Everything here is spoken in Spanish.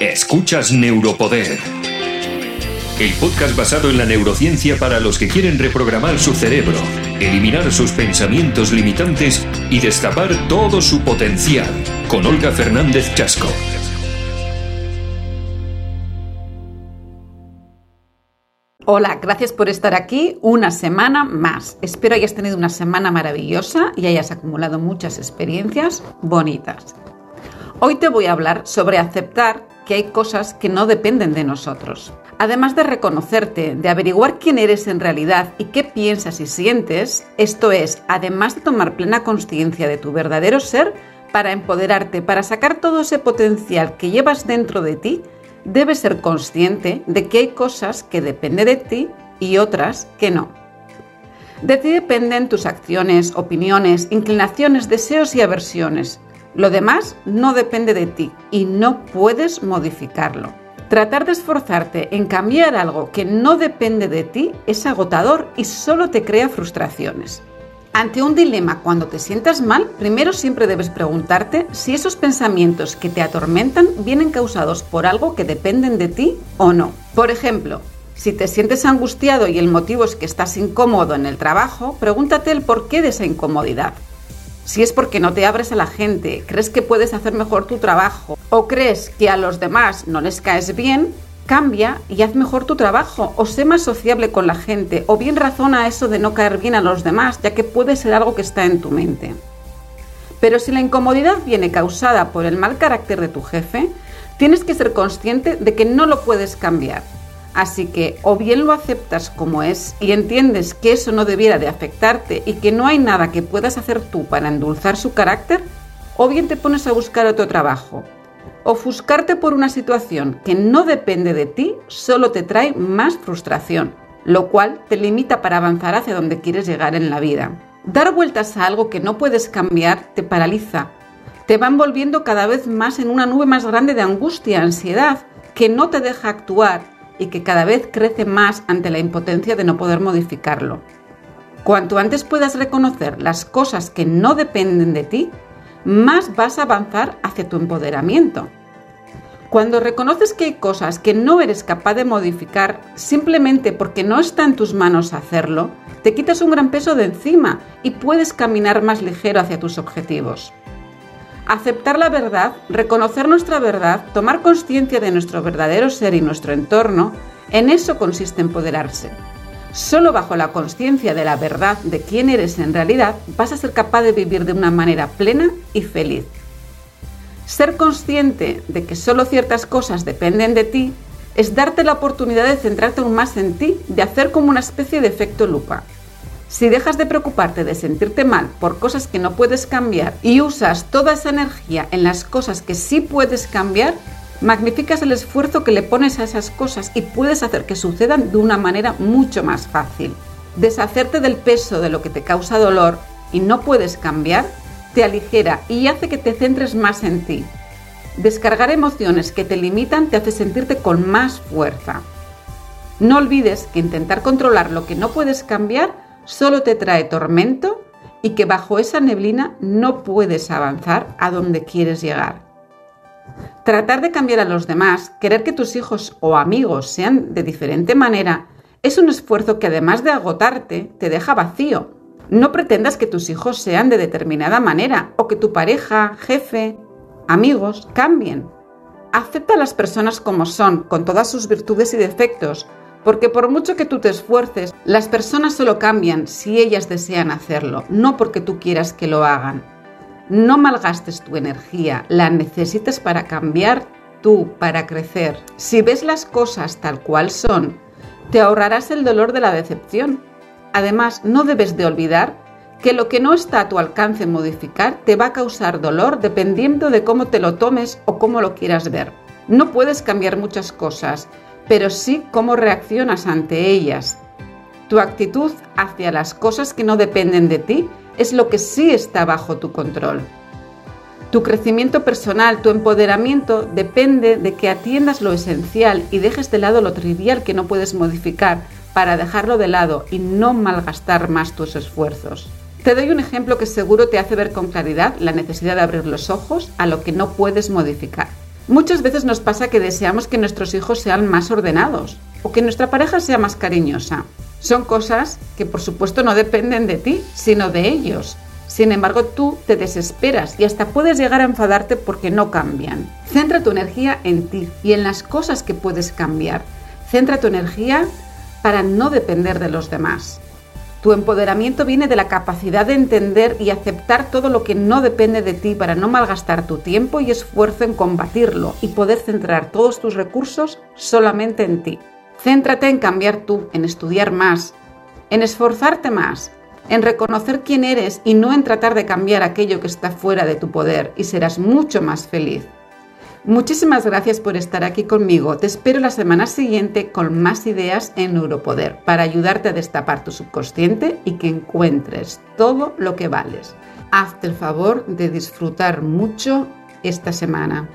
Escuchas Neuropoder. El podcast basado en la neurociencia para los que quieren reprogramar su cerebro, eliminar sus pensamientos limitantes y destapar todo su potencial. Con Olga Fernández Chasco. Hola, gracias por estar aquí una semana más. Espero hayas tenido una semana maravillosa y hayas acumulado muchas experiencias bonitas. Hoy te voy a hablar sobre aceptar que hay cosas que no dependen de nosotros. Además de reconocerte, de averiguar quién eres en realidad y qué piensas y sientes, esto es, además de tomar plena conciencia de tu verdadero ser, para empoderarte, para sacar todo ese potencial que llevas dentro de ti, debes ser consciente de que hay cosas que dependen de ti y otras que no. De ti dependen tus acciones, opiniones, inclinaciones, deseos y aversiones. Lo demás no depende de ti y no puedes modificarlo. Tratar de esforzarte en cambiar algo que no depende de ti es agotador y solo te crea frustraciones. Ante un dilema cuando te sientas mal, primero siempre debes preguntarte si esos pensamientos que te atormentan vienen causados por algo que dependen de ti o no. Por ejemplo, si te sientes angustiado y el motivo es que estás incómodo en el trabajo, pregúntate el porqué de esa incomodidad. Si es porque no te abres a la gente, crees que puedes hacer mejor tu trabajo o crees que a los demás no les caes bien, Cambia y haz mejor tu trabajo, o sé más sociable con la gente, o bien razona eso de no caer bien a los demás, ya que puede ser algo que está en tu mente. Pero si la incomodidad viene causada por el mal carácter de tu jefe, tienes que ser consciente de que no lo puedes cambiar. Así que o bien lo aceptas como es y entiendes que eso no debiera de afectarte y que no hay nada que puedas hacer tú para endulzar su carácter, o bien te pones a buscar otro trabajo, Ofuscarte por una situación que no depende de ti solo te trae más frustración, lo cual te limita para avanzar hacia donde quieres llegar en la vida. Dar vueltas a algo que no puedes cambiar te paraliza, te va envolviendo cada vez más en una nube más grande de angustia, ansiedad, que no te deja actuar y que cada vez crece más ante la impotencia de no poder modificarlo. Cuanto antes puedas reconocer las cosas que no dependen de ti, más vas a avanzar hacia tu empoderamiento. Cuando reconoces que hay cosas que no eres capaz de modificar simplemente porque no está en tus manos hacerlo, te quitas un gran peso de encima y puedes caminar más ligero hacia tus objetivos. Aceptar la verdad, reconocer nuestra verdad, tomar conciencia de nuestro verdadero ser y nuestro entorno, en eso consiste empoderarse. Solo bajo la conciencia de la verdad de quién eres en realidad vas a ser capaz de vivir de una manera plena y feliz. Ser consciente de que solo ciertas cosas dependen de ti es darte la oportunidad de centrarte aún más en ti, de hacer como una especie de efecto lupa. Si dejas de preocuparte de sentirte mal por cosas que no puedes cambiar y usas toda esa energía en las cosas que sí puedes cambiar, magnificas el esfuerzo que le pones a esas cosas y puedes hacer que sucedan de una manera mucho más fácil. Deshacerte del peso de lo que te causa dolor y no puedes cambiar te aligera y hace que te centres más en ti. Descargar emociones que te limitan te hace sentirte con más fuerza. No olvides que intentar controlar lo que no puedes cambiar solo te trae tormento y que bajo esa neblina no puedes avanzar a donde quieres llegar. Tratar de cambiar a los demás, querer que tus hijos o amigos sean de diferente manera, es un esfuerzo que además de agotarte, te deja vacío no pretendas que tus hijos sean de determinada manera o que tu pareja, jefe, amigos cambien. Acepta a las personas como son, con todas sus virtudes y defectos, porque por mucho que tú te esfuerces, las personas solo cambian si ellas desean hacerlo, no porque tú quieras que lo hagan. No malgastes tu energía, la necesitas para cambiar tú, para crecer. Si ves las cosas tal cual son, te ahorrarás el dolor de la decepción Además, no debes de olvidar que lo que no está a tu alcance modificar te va a causar dolor dependiendo de cómo te lo tomes o cómo lo quieras ver. No puedes cambiar muchas cosas, pero sí cómo reaccionas ante ellas. Tu actitud hacia las cosas que no dependen de ti es lo que sí está bajo tu control. Tu crecimiento personal, tu empoderamiento depende de que atiendas lo esencial y dejes de lado lo trivial que no puedes modificar para dejarlo de lado y no malgastar más tus esfuerzos. Te doy un ejemplo que seguro te hace ver con claridad la necesidad de abrir los ojos a lo que no puedes modificar. Muchas veces nos pasa que deseamos que nuestros hijos sean más ordenados o que nuestra pareja sea más cariñosa. Son cosas que por supuesto no dependen de ti, sino de ellos. Sin embargo, tú te desesperas y hasta puedes llegar a enfadarte porque no cambian. Centra tu energía en ti y en las cosas que puedes cambiar. Centra tu energía para no depender de los demás. Tu empoderamiento viene de la capacidad de entender y aceptar todo lo que no depende de ti para no malgastar tu tiempo y esfuerzo en combatirlo y poder centrar todos tus recursos solamente en ti. Céntrate en cambiar tú, en estudiar más, en esforzarte más, en reconocer quién eres y no en tratar de cambiar aquello que está fuera de tu poder y serás mucho más feliz. Muchísimas gracias por estar aquí conmigo. Te espero la semana siguiente con más ideas en Neuropoder para ayudarte a destapar tu subconsciente y que encuentres todo lo que vales. Hazte el favor de disfrutar mucho esta semana.